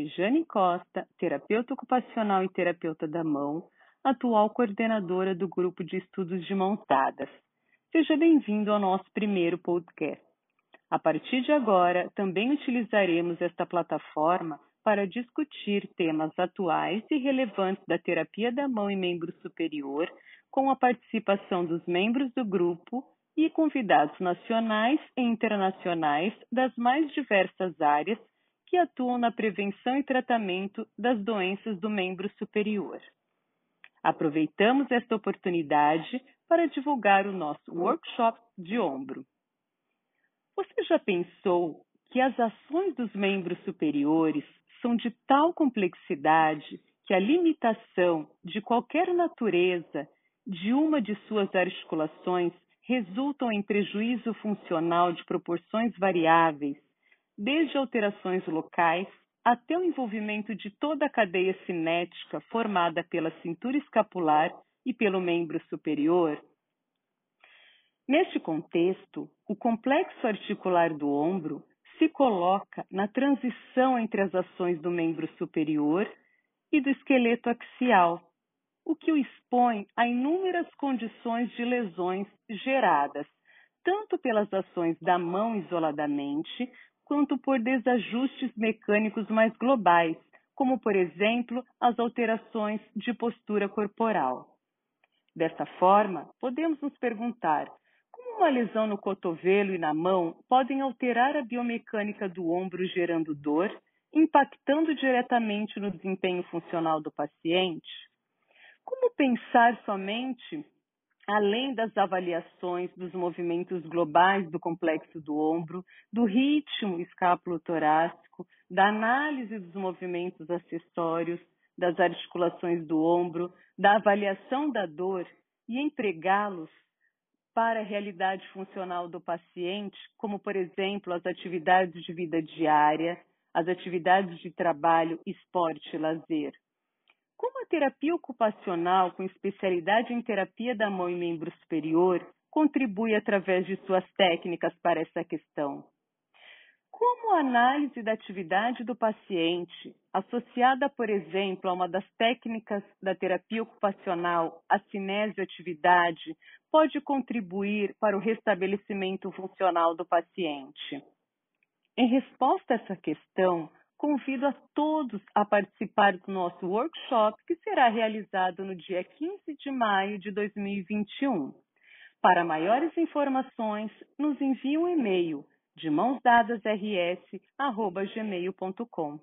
Daiane Costa, terapeuta ocupacional e terapeuta da mão, atual coordenadora do grupo de estudos de mãos dadas. Seja bem-vindo ao nosso primeiro podcast. A partir de agora, também utilizaremos esta plataforma para discutir temas atuais e relevantes da terapia da mão e membro superior, com a participação dos membros do grupo e convidados nacionais e internacionais das mais diversas áreas que atuam na prevenção e tratamento das doenças do membro superior. Aproveitamos esta oportunidade para divulgar o nosso workshop de ombro. Você já pensou que as ações dos membros superiores são de tal complexidade que a limitação de qualquer natureza de uma de suas articulações resultam em prejuízo funcional de proporções variáveis desde alterações locais até o envolvimento de toda a cadeia cinética formada pela cintura escapular e pelo membro superior. Neste contexto, o complexo articular do ombro se coloca na transição entre as ações do membro superior e do esqueleto axial, o que o expõe a inúmeras condições de lesões geradas tanto pelas ações da mão isoladamente, quanto por desajustes mecânicos mais globais, como, por exemplo, as alterações de postura corporal. Desta forma, podemos nos perguntar como uma lesão no cotovelo e na mão podem alterar a biomecânica do ombro, gerando dor, impactando diretamente no desempenho funcional do paciente? Como pensar somente além das avaliações dos movimentos globais do complexo do ombro, do ritmo escápulo-torácico, da análise dos movimentos acessórios, das articulações do ombro, da avaliação da dor e empregá-los para a realidade funcional do paciente, como, por exemplo, as atividades de vida diária, as atividades de trabalho, esporte e lazer. Terapia ocupacional, com especialidade em terapia da mão e membro superior, contribui através de suas técnicas para essa questão? Como a análise da atividade do paciente, associada, por exemplo, a uma das técnicas da terapia ocupacional, a cinesioatividade, pode contribuir para o restabelecimento funcional do paciente? Em resposta a essa questão, convido a todos a participar do nosso workshop, que será realizado no dia 15 de maio de 2021. Para maiores informações, nos envie um e-mail de mãosdadasrs@gmail.com.